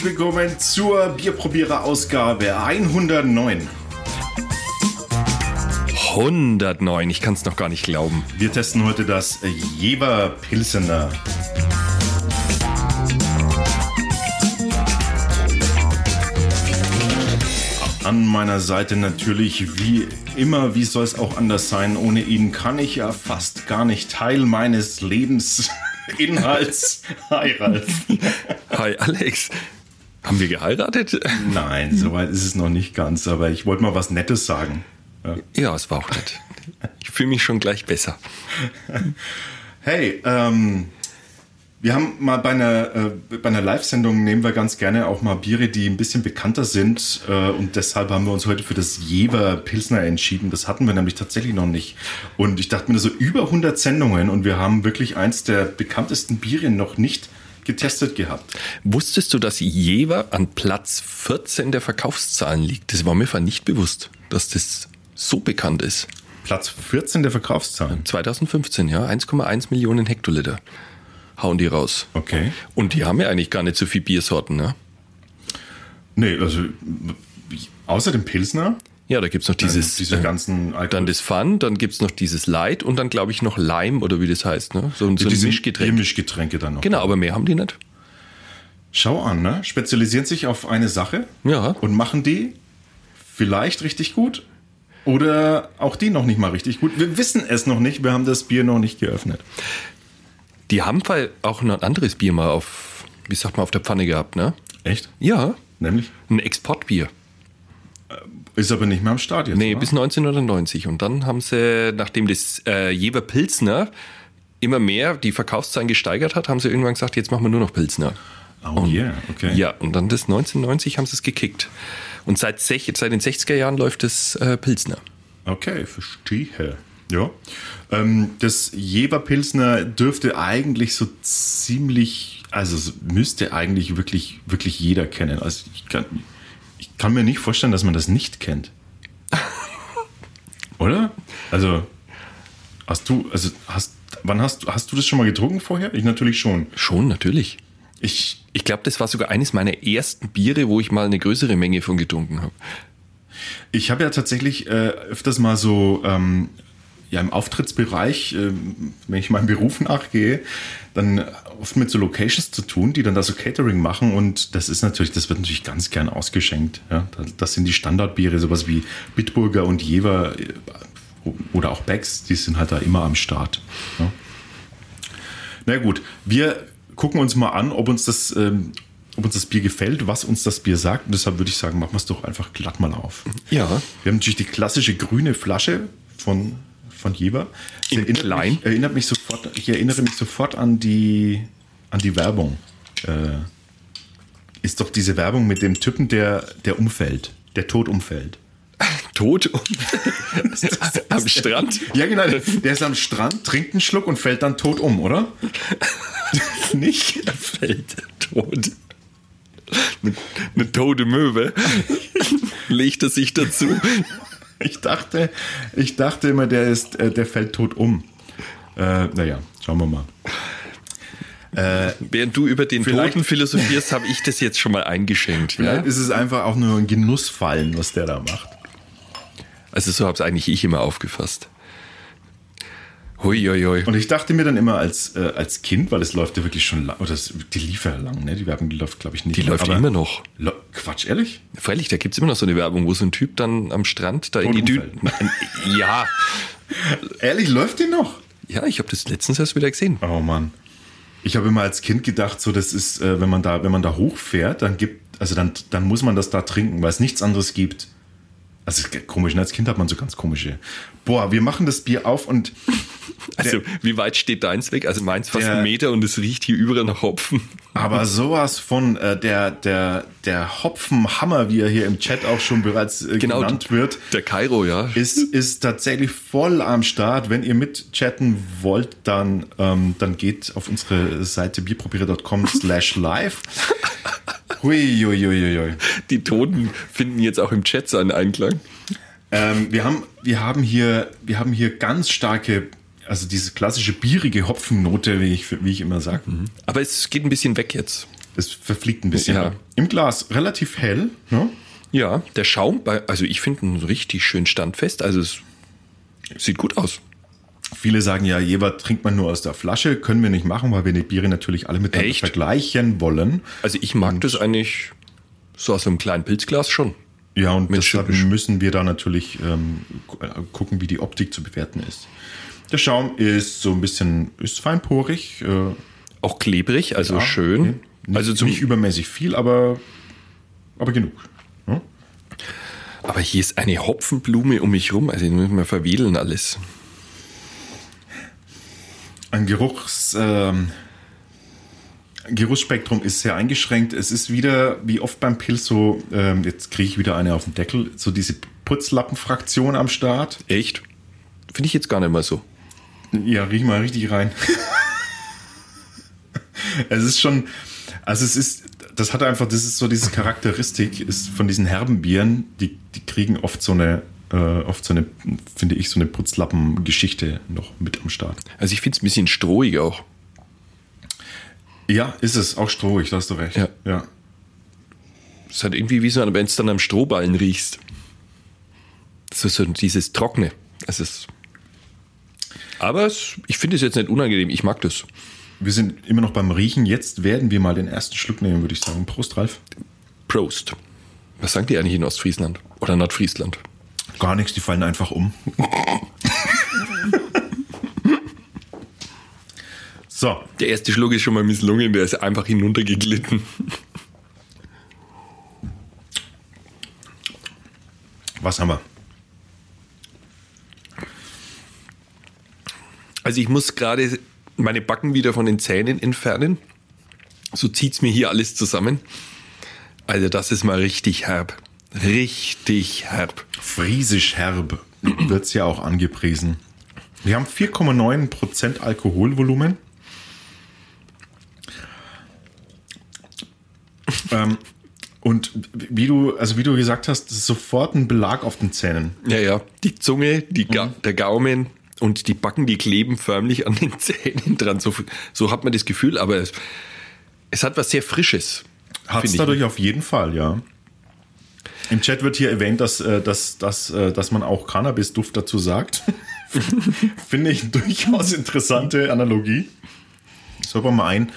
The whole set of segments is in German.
herzlich willkommen zur Bierprobierer-Ausgabe 109. 109, ich kann es noch gar nicht glauben. Wir testen heute das Jever Pilsener. An meiner Seite natürlich wie immer, wie soll es auch anders sein? Ohne ihn kann ich ja fast gar nicht Teil meines Lebensinhalts. Hi Ralf. Hi Alex. Haben wir geheiratet? Nein, soweit ist es noch nicht ganz, aber ich wollte mal was Nettes sagen. Ja, ja es war auch nett. Ich fühle mich schon gleich besser. Hey, ähm, wir haben mal bei einer, äh, bei einer Live-Sendung nehmen wir ganz gerne auch mal Biere, die ein bisschen bekannter sind. Äh, und deshalb haben wir uns heute für das Jever Pilsner entschieden. Das hatten wir nämlich tatsächlich noch nicht. Und ich dachte mir so über 100 Sendungen und wir haben wirklich eins der bekanntesten Biere noch nicht getestet gehabt. Wusstest du, dass Jever an Platz 14 der Verkaufszahlen liegt? Das war mir nicht bewusst, dass das so bekannt ist. Platz 14 der Verkaufszahlen? 2015, ja. 1,1 Millionen Hektoliter hauen die raus. Okay. Und die haben ja eigentlich gar nicht so viel Biersorten, ne? Nee, also außer dem Pilsner. Ja, da gibt es noch dieses. diese äh, ganzen Alkohol. Dann das Fun, dann gibt es noch dieses Light und dann glaube ich noch Lime oder wie das heißt, ne? So, so ein Mischgetränk. Mischgetränke dann noch. Genau, aber mehr haben die nicht. Schau an, ne? Spezialisieren sich auf eine Sache. Ja. Und machen die vielleicht richtig gut oder auch die noch nicht mal richtig gut. Wir wissen es noch nicht, wir haben das Bier noch nicht geöffnet. Die haben auch ein anderes Bier mal auf, wie sagt man, auf der Pfanne gehabt, ne? Echt? Ja. Nämlich? Ein Exportbier. Ist aber nicht mehr am Start jetzt. Nee, oder? bis 1990. Und dann haben sie, nachdem das äh, Jever Pilsner immer mehr die Verkaufszahlen gesteigert hat, haben sie irgendwann gesagt, jetzt machen wir nur noch Pilsner. Oh und, yeah, okay. Ja, und dann das 1990 haben sie es gekickt. Und seit, seit den 60er Jahren läuft das äh, Pilsner. Okay, verstehe. Ja. Ähm, das Jever-Pilsner dürfte eigentlich so ziemlich, also müsste eigentlich wirklich, wirklich jeder kennen. Also ich kann, ich kann mir nicht vorstellen, dass man das nicht kennt. Oder? Also, hast du, also hast, wann hast, hast du das schon mal getrunken vorher? Ich natürlich schon. Schon, natürlich. Ich, ich glaube, das war sogar eines meiner ersten Biere, wo ich mal eine größere Menge von getrunken habe. Ich habe ja tatsächlich äh, öfters mal so ähm, ja, im Auftrittsbereich, äh, wenn ich meinem Beruf nachgehe, dann oft mit so Locations zu tun, die dann da so Catering machen und das ist natürlich, das wird natürlich ganz gern ausgeschenkt. Ja? Das sind die Standardbiere, sowas wie Bitburger und Jever äh, oder auch Becks, die sind halt da immer am Start. Ja? Na gut, wir gucken uns mal an, ob uns das, ähm, ob uns das Bier gefällt, was uns das Bier sagt. Und deshalb würde ich sagen, machen wir es doch einfach glatt mal auf. Ja. Wir haben natürlich die klassische grüne Flasche von von Jeber. In erinnert klein. Mich, erinnert mich sofort, ich erinnere mich sofort an die, an die Werbung. Äh, ist doch diese Werbung mit dem Typen, der, der umfällt, der tot umfällt. Tot am Strand? Ja, genau. Der ist am Strand, trinkt einen Schluck und fällt dann tot um, oder? Nicht? Er fällt tot. Eine, eine tote Möwe. Legt er sich dazu. Ich dachte, ich dachte immer, der ist, äh, der fällt tot um. Äh, naja, schauen wir mal. Äh, Während du über den Toten philosophierst, habe ich das jetzt schon mal eingeschenkt. Vielleicht ja? ist es einfach auch nur ein Genussfallen, was der da macht. Also so habe es eigentlich ich immer aufgefasst. Hui, hui, hui. Und ich dachte mir dann immer als, äh, als Kind, weil es läuft ja wirklich schon lang, oder das, die lief ja lang, ne? Die Werbung die läuft, glaube ich, nicht. Die läuft immer noch. Quatsch, ehrlich? Freilich, da gibt es immer noch so eine Werbung, wo so ein Typ dann am Strand da in die Dünen. ja. ehrlich, läuft die noch? Ja, ich habe das letztens erst wieder gesehen. Oh Mann. Ich habe immer als Kind gedacht, so das ist, äh, wenn man da, wenn man da hochfährt, dann gibt, also dann, dann muss man das da trinken, weil es nichts anderes gibt. Also komisch, ne? als Kind hat man so ganz komische. Boah, wir machen das Bier auf und. Also, wie weit steht deins weg? Also meins fast der, einen Meter und es riecht hier überall nach Hopfen. Aber sowas von äh, der, der, der Hopfenhammer, wie er hier im Chat auch schon bereits äh, genau, genannt wird. Der Kairo, ja. Ist, ist tatsächlich voll am Start. Wenn ihr mitchatten wollt, dann, ähm, dann geht auf unsere Seite bierprobiere.com slash live. Hui, hui, hui, hui. Die Toten finden jetzt auch im Chat seinen Einklang. Ähm, wir, haben, wir, haben hier, wir haben hier ganz starke, also diese klassische bierige Hopfennote, wie ich, wie ich immer sage. Mhm. Aber es geht ein bisschen weg jetzt. es verfliegt ein bisschen. Ja. Im Glas relativ hell. Ne? Ja, der Schaum, also ich finde ihn richtig schön standfest. Also es sieht gut aus. Viele sagen ja, Jever trinkt man nur aus der Flasche. Können wir nicht machen, weil wir die Biere natürlich alle miteinander Echt? vergleichen wollen. Also ich mag das eigentlich so aus einem kleinen Pilzglas schon. Ja, und Mit deshalb Schippisch. müssen wir da natürlich ähm, gu- äh, gucken, wie die Optik zu bewerten ist. Der Schaum ist so ein bisschen, ist feinporig. Äh, Auch klebrig, also ja, schön. okay. Nicht, Also zum, nicht übermäßig viel, aber, aber genug. Ne? aber hier ist eine Hopfenblume um mich rum, also die müssen wir verwedeln alles. Ein Geruchs, ähm, Geruchsspektrum ist sehr eingeschränkt. Es ist wieder, wie oft beim Pilz, so, ähm, jetzt kriege ich wieder eine auf den Deckel, so diese Putzlappenfraktion am Start. Echt? Finde ich jetzt gar nicht mal so. Ja, riech mal richtig rein. es ist schon, also es ist, das hat einfach, das ist so diese Charakteristik ist von diesen herben Bieren, die, die kriegen oft so eine, äh, oft so eine, finde ich, so eine Putzlappen-Geschichte noch mit am Start. Also ich finde es ein bisschen strohig auch. Ja, ist es, auch strohig, da hast du recht. Ja. ja. Es hat irgendwie wie so, wenn es dann am Strohballen riechst. So, so dieses Trockene. Es ist. Aber es, ich finde es jetzt nicht unangenehm. Ich mag das. Wir sind immer noch beim Riechen. Jetzt werden wir mal den ersten Schluck nehmen, würde ich sagen. Prost, Ralf. Prost. Was sagen die eigentlich in Ostfriesland? Oder Nordfriesland? Gar nichts, die fallen einfach um. so, Der erste Schluck ist schon mal misslungen, der ist einfach hinuntergeglitten. was haben wir? Also ich muss gerade meine Backen wieder von den Zähnen entfernen. So zieht's mir hier alles zusammen. Also das ist mal richtig herb. Richtig herb. Friesisch herb wird es ja auch angepriesen. Wir haben 4,9% Alkoholvolumen. ähm, und wie du, also wie du gesagt hast, sofort ein Belag auf den Zähnen. Ja, ja. Die Zunge, die Ga der Gaumen und die Backen, die kleben förmlich an den Zähnen dran. So, so hat man das Gefühl, aber es, es hat was sehr Frisches. Hat es dadurch auf jeden Fall, ja. Im Chat wird hier erwähnt, dass, äh, dass, dass, äh, dass man auch Cannabis-Duft dazu sagt. Finde ich durchaus interessante Analogie. Soll man mal ein,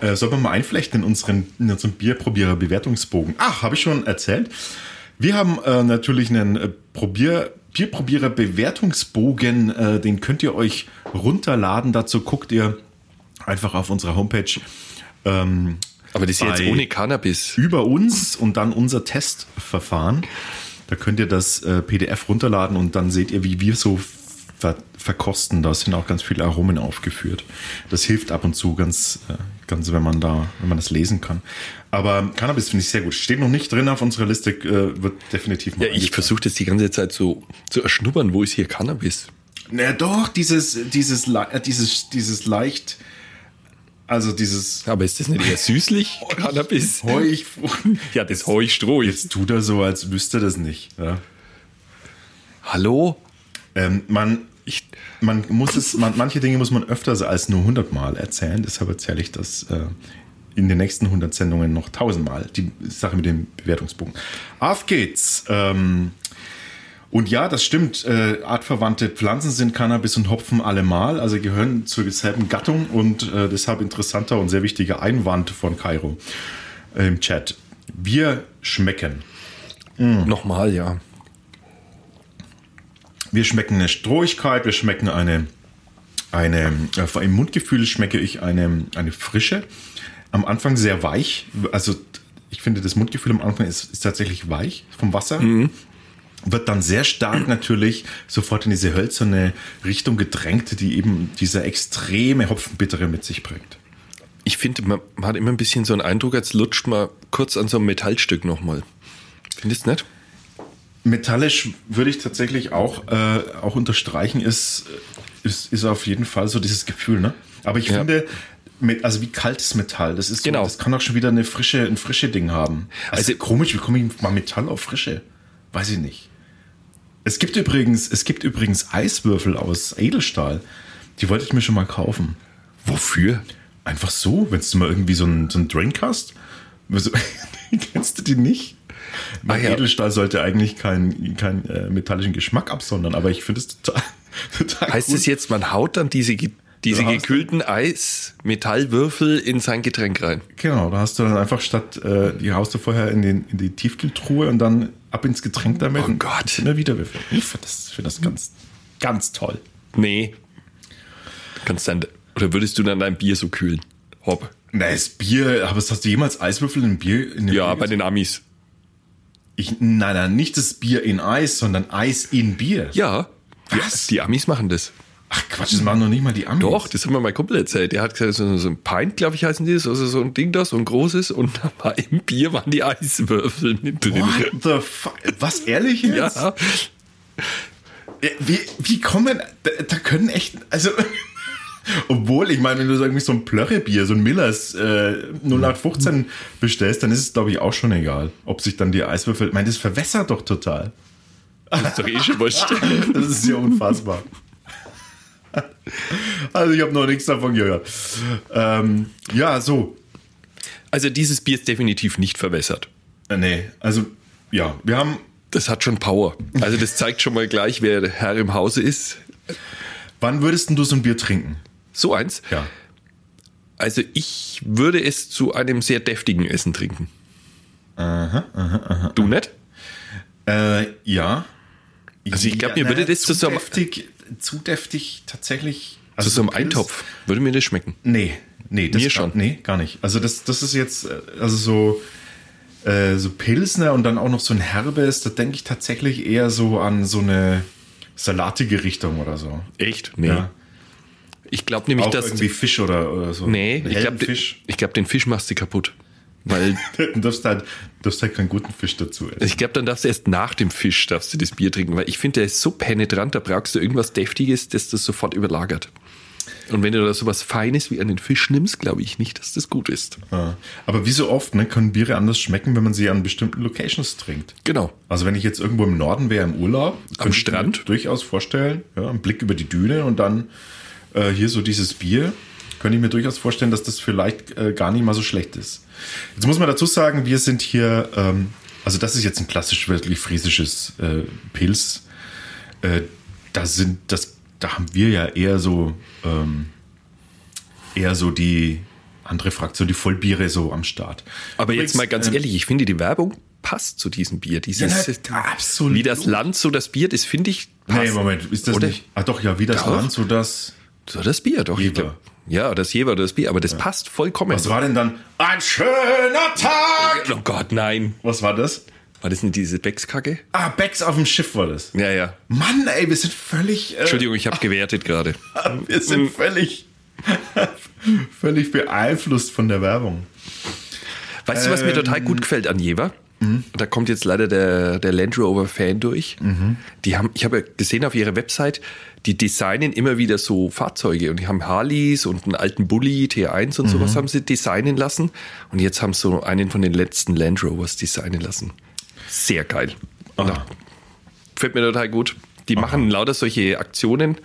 äh, soll man mal einflechten in unseren, in unseren Bierprobierer-Bewertungsbogen. Ach, habe ich schon erzählt. Wir haben äh, natürlich einen äh, Probier, Bierprobierer-Bewertungsbogen, äh, den könnt ihr euch runterladen. Dazu guckt ihr einfach auf unserer Homepage ähm, Aber das ist jetzt ohne Cannabis. über uns und dann unser Testverfahren. Da könnt ihr das äh, PDF runterladen und dann seht ihr, wie wir so ver verkosten. Da sind auch ganz viele Aromen aufgeführt. Das hilft ab und zu ganz, äh, ganz, wenn man da, wenn man das lesen kann. Aber Cannabis finde ich sehr gut. Steht noch nicht drin auf unserer Liste, äh, wird definitiv mal. Ja, ich versuche das die ganze Zeit so zu erschnuppern. Wo ist hier Cannabis? Na doch, dieses, dieses, äh, dieses, dieses leicht, also dieses Aber ist das nicht eher süßlich? Cannabis? Heuchfrucht. Ja, das jetzt. Jetzt tut er so, als wüsste das nicht. Ja. Hallo? Ähm, man, Ich, man muss es, man, manche Dinge muss man öfter als nur 100 Mal erzählen. Deshalb erzähle ich das äh, in den nächsten 100 Sendungen noch 1000 Mal. Die Sache mit dem Bewertungspunkt. Auf geht's. Ähm, und ja, das stimmt. Äh, artverwandte Pflanzen sind Cannabis und Hopfen allemal, also gehören zur selben Gattung und äh, deshalb interessanter und sehr wichtiger Einwand von Kairo äh, im Chat. Wir schmecken. nochmal, ja. Wir schmecken eine Strohigkeit, wir schmecken eine, eine äh, im Mundgefühl schmecke ich eine, eine Frische. Am Anfang sehr weich, also ich finde das Mundgefühl am Anfang ist, ist tatsächlich weich vom Wasser. Wird dann sehr stark natürlich sofort in diese hölzerne Richtung gedrängt, die eben dieser extreme Hopfenbittere mit sich bringt. Ich finde, man, man hat immer ein bisschen so einen Eindruck, als lutscht man kurz an so einem Metallstück nochmal. Findest du nicht? Metallisch würde ich tatsächlich auch, äh, auch unterstreichen, ist, ist, ist auf jeden Fall so dieses Gefühl. Ne? Aber ich Ja. finde, mit, also wie kaltes Metall, das ist so, Genau. das kann auch schon wieder eine frische, ein frische Ding haben. Also, Also- komisch, wie komme ich mal Metall auf frische? Weiß ich nicht. Es gibt übrigens, es gibt übrigens Eiswürfel aus Edelstahl. Die wollte ich mir schon mal kaufen. Wofür? Einfach so, wenn du mal irgendwie so einen, so einen Drink hast. Was- Kennst du die nicht? Ah, ja. Edelstahl sollte eigentlich keinen keinen, äh, metallischen Geschmack absondern, aber ich finde es total, total Heißt es jetzt, man haut dann diese, diese gekühlten Eis-Metallwürfel in sein Getränk rein? Genau, da hast du dann einfach statt, äh, die haust du vorher in, den, in die Tiefkühltruhe und dann ab ins Getränk damit. Oh Gott. da wieder Würfel. Ich finde das, find das ganz, ganz toll. Nee. Kannst dann, oder würdest du dann dein Bier so kühlen? Hopp. Na, das Bier, aber hast du jemals Eiswürfel in Bier? In Ja, Bier bei den Amis. Ich, nein, nein, nicht das Bier in Eis, sondern Eis in Bier. Ja. Die, Was? die Amis machen das. Ach Quatsch, das machen noch nicht mal die Amis. Doch, das hat mir mein Kumpel erzählt. Der hat gesagt, so, so ein Pint, glaube ich, heißen die das. Also so ein Ding da, so ein großes. Und da war im Bier waren die Eiswürfel mit drin. What the fuck? Was, ehrlich jetzt? Ja. Äh, Wie, wie kommen, da, da können echt, also, obwohl, ich meine, wenn du so irgendwie so ein Plörrebier, so ein Millers äh, 0815 bestellst, dann ist es, glaube ich, auch schon egal, ob sich dann die Eiswürfel, ich meine, das verwässert doch total. Das ist doch eh schon wurscht. Das ist ja unfassbar. Also ich habe noch nichts davon gehört. Ähm, ja, so. Also dieses Bier ist definitiv nicht verwässert. Äh, nee, also ja, wir haben. Das hat schon Power. Also das zeigt schon mal gleich, wer der Herr im Hause ist. Wann würdest denn du so ein Bier trinken? So eins. Ja. Also ich würde es zu einem sehr deftigen Essen trinken. Du nicht? Äh, ja. Also ich glaub, mir würde das zu zu so einem- deftig, zu deftig tatsächlich. Also Also so einem Eintopf. Würde mir das schmecken. Nee, nee, das Mir gar, schon. Nee, gar nicht. Also das, das ist jetzt, äh, also so, äh, so Pilsner und dann auch noch so ein herbes, da denke ich tatsächlich eher so an so eine salatige Richtung oder so. Echt? Nee. Ja. Ich glaube nämlich, Auch dass... irgendwie Fisch oder, oder so. Nee, Einen ich glaube, ich glaub, den Fisch machst du kaputt. Weil Du darfst halt, darfst halt keinen guten Fisch dazu essen. ich glaube, dann darfst du erst nach dem Fisch darfst du das Bier trinken, weil ich finde, der ist so penetrant, da brauchst du irgendwas Deftiges, das das sofort überlagert. Und wenn du da sowas Feines wie einen Fisch nimmst, glaube ich nicht, dass das gut ist. Ja. Aber wie so oft ne, können Biere anders schmecken, wenn man sie an bestimmten Locations trinkt. Genau. Also wenn ich jetzt irgendwo im Norden wäre im Urlaub, ich Strand? mir durchaus vorstellen, ja, ein Blick über die Düne und dann äh, hier so dieses Bier, könnte ich mir durchaus vorstellen, dass das vielleicht äh, gar nicht mal so schlecht ist. Jetzt muss man dazu sagen, wir sind hier, ähm, also das ist jetzt ein klassisch wirklich friesisches äh, Pilz. Äh, da sind das, da haben wir ja eher so ähm, eher so die andere Fraktion, die Vollbiere so am Start. Aber Übrigens, jetzt mal ganz ähm, ehrlich, ich finde, die Werbung passt zu diesem Bier. Dieses, Ja, absolut. Wie das Land, so das Bier, das finde ich passt. Nee, Moment, ist das Oder? nicht? Ah, doch, ja, wie das Doch. Land, so das. So das Bier, doch. Jever. Ja, das Jever oder das Bier, aber das passt vollkommen. Was war denn dann? Ein schöner Tag! oh Gott, nein. Was war das? War das nicht diese Beckskacke? Ah, Becks auf dem Schiff war das. Ja, ja. Mann, ey, wir sind völlig. Äh, Entschuldigung, ich habe gewertet gerade. wir sind völlig. völlig beeinflusst von der Werbung. Weißt du, was mir total Ähm, gut gefällt an Jever? Da kommt jetzt leider der, der Land Rover Fan durch. Die haben, ich habe gesehen auf ihrer Website, die designen immer wieder so Fahrzeuge und die haben Harleys und einen alten Bulli T1 und sowas haben sie designen lassen und jetzt haben sie so einen von den letzten Land Rovers designen lassen. Sehr geil. Ah. Gefällt mir total gut. Die machen lauter solche Aktionen,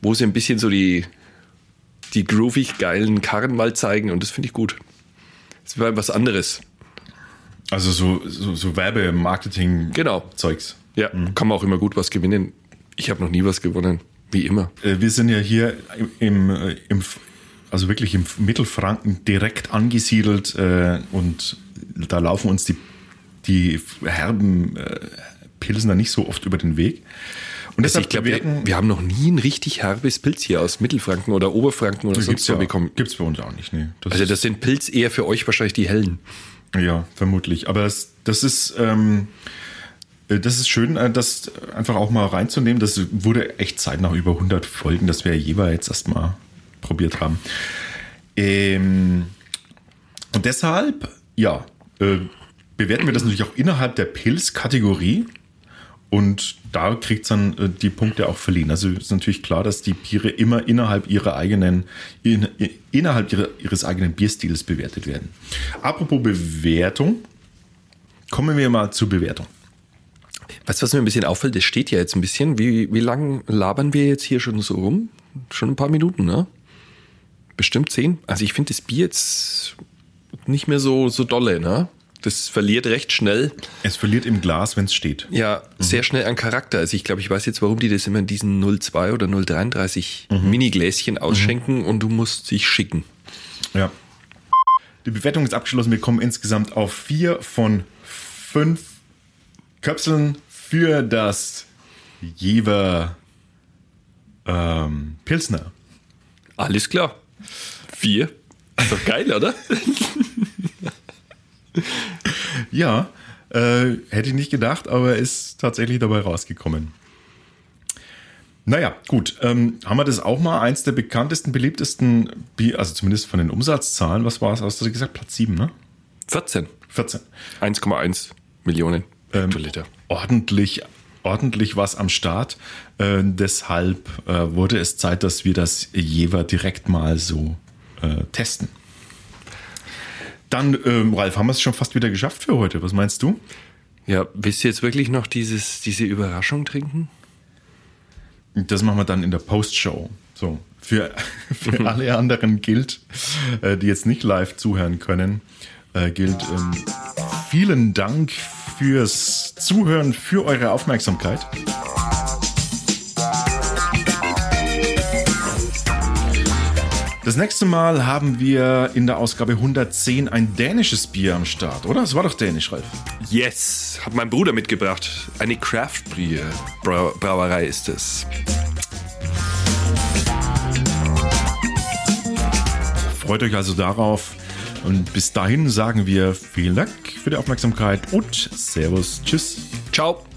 wo sie ein bisschen so die, die groovig geilen Karren mal zeigen und das finde ich gut. Das war was anderes. Also so, so, so Werbe-Marketing-Zeugs. Genau. Ja, kann man auch immer gut was gewinnen. Ich habe noch nie was gewonnen, wie immer. Äh, wir sind ja hier im, im, äh, im also wirklich im Mittelfranken direkt angesiedelt äh, und da laufen uns die, die herben äh, Pilsner nicht so oft über den Weg. Und Also deshalb ich glaube, wir, wir haben noch nie ein richtig herbes Pilz hier aus Mittelfranken oder Oberfranken oder sonst gibt's wo ja, bekommen. gibt's bei uns auch nicht. Nee. Das Also das sind Pilz eher für euch wahrscheinlich die hellen. Ja, vermutlich. Aber das, das ist, ähm, äh, das ist schön, äh, das einfach auch mal reinzunehmen. Das wurde echt Zeit nach über 100 Folgen, dass wir jeweils erstmal probiert haben. Ähm, und deshalb, ja, äh, bewerten wir das natürlich auch innerhalb der Pilz-Kategorie. Und da kriegt es dann äh, die Punkte auch verliehen. Also ist natürlich klar, dass die Biere immer innerhalb ihrer eigenen, in, innerhalb ihrer, ihres eigenen Bierstils bewertet werden. Apropos Bewertung, kommen wir mal zur Bewertung. Weißt du, was mir ein bisschen auffällt? Das steht ja jetzt ein bisschen. Wie, wie lang labern wir jetzt hier schon so rum? Schon ein paar Minuten, ne? bestimmt 10. Also ich finde das Bier jetzt nicht mehr so, so dolle, ne? Das verliert recht schnell. Es verliert im Glas, wenn es steht. Ja, sehr schnell an Charakter. Also ich glaube, ich weiß jetzt, warum die das immer in diesen 02 oder 033 Mhm. Mini-Gläschen ausschenken und du musst dich schicken. Ja. Die Bewertung ist abgeschlossen. Wir kommen insgesamt auf vier von fünf Köpseln für das Jever ähm, Pilsner. Alles klar. Vier. Ist doch geil, oder? Ja, äh, hätte ich nicht gedacht, aber ist tatsächlich dabei rausgekommen. Naja, gut. Ähm, haben wir das auch mal? Eins der bekanntesten, beliebtesten, also zumindest von den Umsatzzahlen. Was war es? Hast du gesagt? Platz 7, ne? 14. 14. 1,1 Millionen Ähm, Hektoliter. ordentlich, ordentlich was am Start. Äh, deshalb äh, wurde es Zeit, dass wir das Jever direkt mal so äh, testen. Dann, ähm, Ralf, haben wir es schon fast wieder geschafft für heute. Was meinst du? Ja, willst du jetzt wirklich noch dieses, diese Überraschung trinken? Das machen wir dann in der Postshow. So, für, für alle anderen gilt, äh, die jetzt nicht live zuhören können, äh, gilt ähm, vielen Dank fürs Zuhören, für eure Aufmerksamkeit. Das nächste Mal haben wir in der Ausgabe 110 ein dänisches Bier am Start, oder? Es war doch dänisch, Ralf. Yes, hat mein Bruder mitgebracht. Eine Craft Bier Brau Brauerei ist es. Freut euch also darauf. Und bis dahin sagen wir vielen Dank für die Aufmerksamkeit und Servus, Tschüss. Ciao.